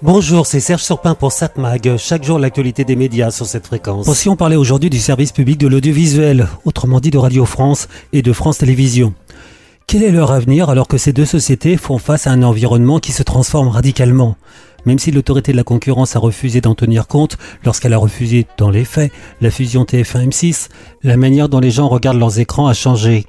Bonjour, c'est Serge Surpin pour SatMag. Chaque jour, l'actualité des médias sur cette fréquence. Si on parlait aujourd'hui du service public de l'audiovisuel, autrement dit de Radio France et de France Télévisions. Quel est leur avenir alors que ces deux sociétés font face à un environnement qui se transforme radicalement? Même si l'autorité de la concurrence a refusé d'en tenir compte lorsqu'elle a refusé, dans les faits, la fusion TF1-M6, la manière dont les gens regardent leurs écrans a changé.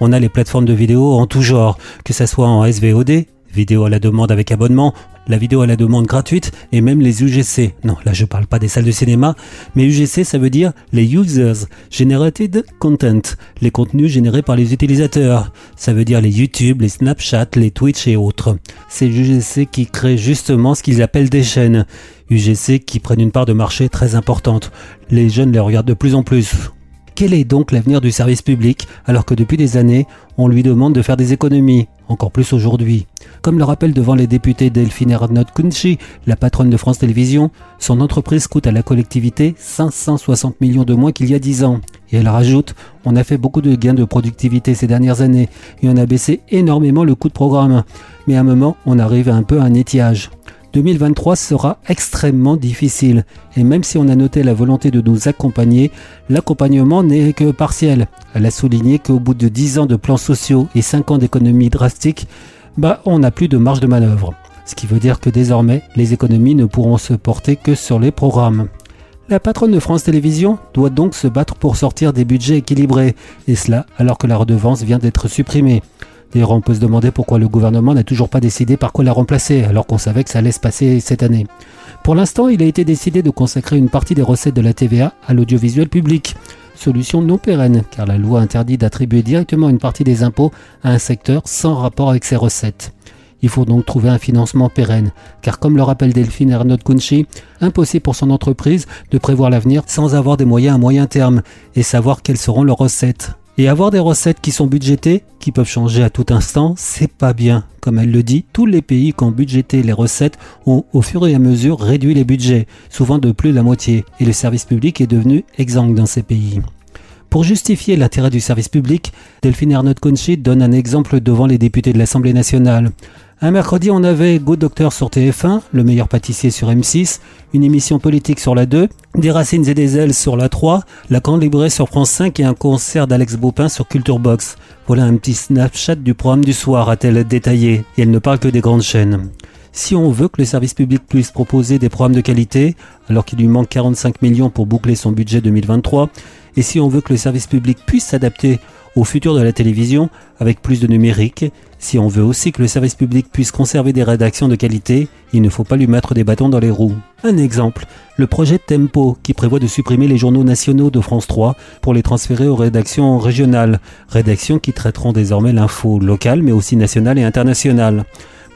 On a les plateformes de vidéo en tout genre, que ce soit en SVOD, vidéo à la demande avec abonnement, la vidéo à la demande gratuite et même les UGC. Non, là je parle pas des salles de cinéma, mais UGC ça veut dire les Users Generated Content, les contenus générés par les utilisateurs. Ça veut dire les YouTube, les Snapchat, les Twitch et autres. C'est UGC qui crée justement ce qu'ils appellent des chaînes. UGC qui prennent une part de marché très importante. Les jeunes les regardent de plus en plus. Quel est donc l'avenir du service public alors que depuis des années, on lui demande de faire des économies, encore plus aujourd'hui? Comme le rappelle devant les députés Delphine Ernot Kunchi, la patronne de France Télévisions, son entreprise coûte à la collectivité 560 millions de moins qu'il y a 10 ans. Et elle rajoute, on a fait beaucoup de gains de productivité ces dernières années et on a baissé énormément le coût de programme. Mais à un moment, on arrive un peu à un étiage. 2023 sera extrêmement difficile. Et même si on a noté la volonté de nous accompagner, l'accompagnement n'est que partiel. Elle a souligné qu'au bout de 10 ans de plans sociaux et 5 ans d'économies drastiques, bah, on n'a plus de marge de manœuvre. Ce qui veut dire que désormais, les économies ne pourront se porter que sur les programmes. La patronne de France Télévisions doit donc se battre pour sortir des budgets équilibrés, et cela alors que la redevance vient d'être supprimée. D'ailleurs, on peut se demander pourquoi le gouvernement n'a toujours pas décidé par quoi la remplacer, alors qu'on savait que ça allait se passer cette année. Pour l'instant, il a été décidé de consacrer une partie des recettes de la TVA à l'audiovisuel public. Solution non pérenne, car la loi interdit d'attribuer directement une partie des impôts à un secteur sans rapport avec ses recettes. Il faut donc trouver un financement pérenne, car comme le rappelle Delphine Ernaud Kunchi, impossible pour son entreprise de prévoir l'avenir sans avoir des moyens à moyen terme et savoir quelles seront leurs recettes. Et avoir des recettes qui sont budgétées, qui peuvent changer à tout instant, c'est pas bien. Comme elle le dit, tous les pays qui ont budgété les recettes ont au fur et à mesure réduit les budgets, souvent de plus de la moitié, et le service public est devenu exsangue dans ces pays. Pour justifier l'intérêt du service public, Delphine Ernaud Conchi donne un exemple devant les députés de l'Assemblée nationale. Un mercredi, on avait Good Doctor sur TF1, Le meilleur pâtissier sur M6, une émission politique sur la 2, Des racines et des ailes sur la 3, La Grande Librée sur France 5 et un concert d'Alex Baupin sur Culture Box. Voilà un petit Snapchat du programme du soir, a-t-elle détaillé, et elle ne parle que des grandes chaînes. Si on veut que le service public puisse proposer des programmes de qualité, alors qu'il lui manque 45 millions pour boucler son budget 2023, et si on veut que le service public puisse s'adapter au futur de la télévision avec plus de numérique, si on veut aussi que le service public puisse conserver des rédactions de qualité, il ne faut pas lui mettre des bâtons dans les roues. Un exemple, le projet Tempo qui prévoit de supprimer les journaux nationaux de France 3 pour les transférer aux rédactions régionales, rédactions qui traiteront désormais l'info locale mais aussi nationale et internationale.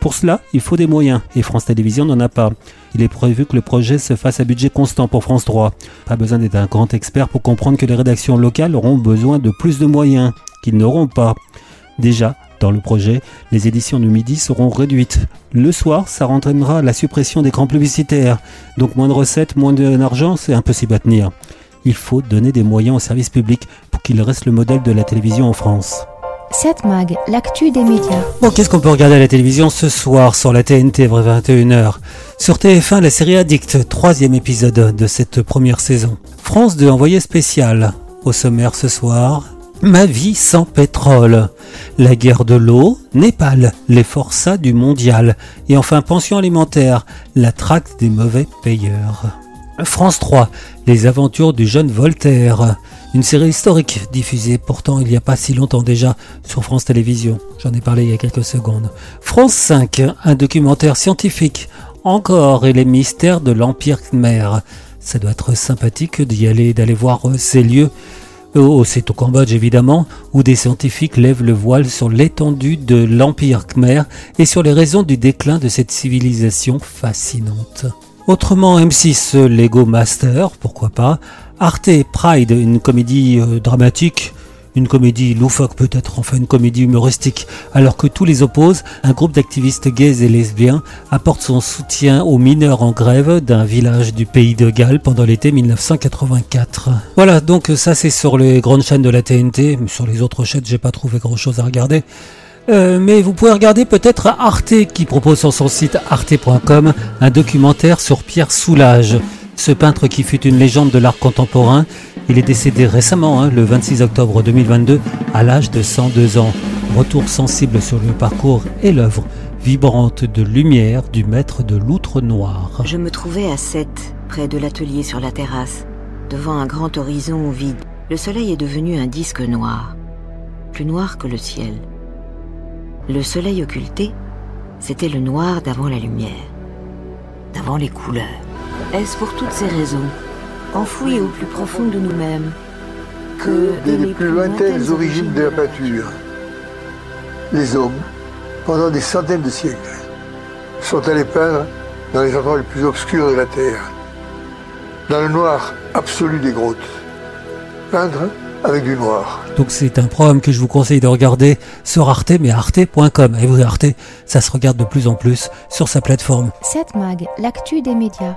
Pour cela, il faut des moyens, et France Télévisions n'en a pas. Il est prévu que le projet se fasse à budget constant pour France 3. Pas besoin d'être un grand expert pour comprendre que les rédactions locales auront besoin de plus de moyens, qu'ils n'auront pas. Déjà, dans le projet, les éditions du midi seront réduites. Le soir, ça entraînera la suppression d'écrans publicitaires. Donc moins de recettes, moins d'argent, c'est impossible à tenir. Il faut donner des moyens au service public pour qu'il reste le modèle de la télévision en France. 7 Mag, l'actu des médias. Bon, qu'est-ce qu'on peut regarder à la télévision ce soir sur la TNT, vers 21h Sur TF1, la série Addict, troisième épisode de cette première saison. France 2, envoyé spécial. Au sommaire ce soir, Ma vie sans pétrole. La guerre de l'eau, Népal, les forçats du mondial. Et enfin, pension alimentaire, la traque des mauvais payeurs. France 3, les aventures du jeune Voltaire. Une série historique diffusée pourtant il n'y a pas si longtemps déjà sur France Télévisions. J'en ai parlé il y a quelques secondes. France 5, un documentaire scientifique. Encore et les mystères de l'Empire Khmer. Ça doit être sympathique d'y aller, d'aller voir ces lieux. Oh, c'est au Cambodge évidemment, où des scientifiques lèvent le voile sur l'étendue de l'Empire Khmer et sur les raisons du déclin de cette civilisation fascinante. Autrement, M6 Lego Master, pourquoi pas, Arte Pride, une comédie euh, dramatique, une comédie loufoque peut-être, enfin une comédie humoristique, alors que tous les opposent, un groupe d'activistes gays et lesbiens apporte son soutien aux mineurs en grève d'un village du pays de Galles pendant l'été 1984. Voilà, donc ça c'est sur les grandes chaînes de la TNT, sur les autres chaînes j'ai pas trouvé grand chose à regarder. Euh, mais vous pouvez regarder peut-être Arte qui propose sur son site arte.com un documentaire sur Pierre Soulages, ce peintre qui fut une légende de l'art contemporain. Il est décédé récemment, hein, le 26 octobre 2022, à l'âge de 102 ans. Retour sensible sur le parcours et l'œuvre vibrante de lumière du maître de l'outre noir. Je me trouvais à 7, près de l'atelier sur la terrasse, devant un grand horizon vide. Le soleil est devenu un disque noir, plus noir que le ciel. Le soleil occulté, c'était le noir d'avant la lumière, d'avant les couleurs. Est-ce pour toutes ces raisons, enfouies au plus profond de nous-mêmes, que dès les plus lointaines origines de la peinture, les hommes, pendant des centaines de siècles, sont allés peindre dans les endroits les plus obscurs de la Terre, dans le noir absolu des grottes. Peindre avec du noir. Donc c'est un programme que je vous conseille de regarder sur Arte, mais arte.com. Et vous, Arte, ça se regarde de plus en plus sur sa plateforme. 7 Mag, l'actu des médias.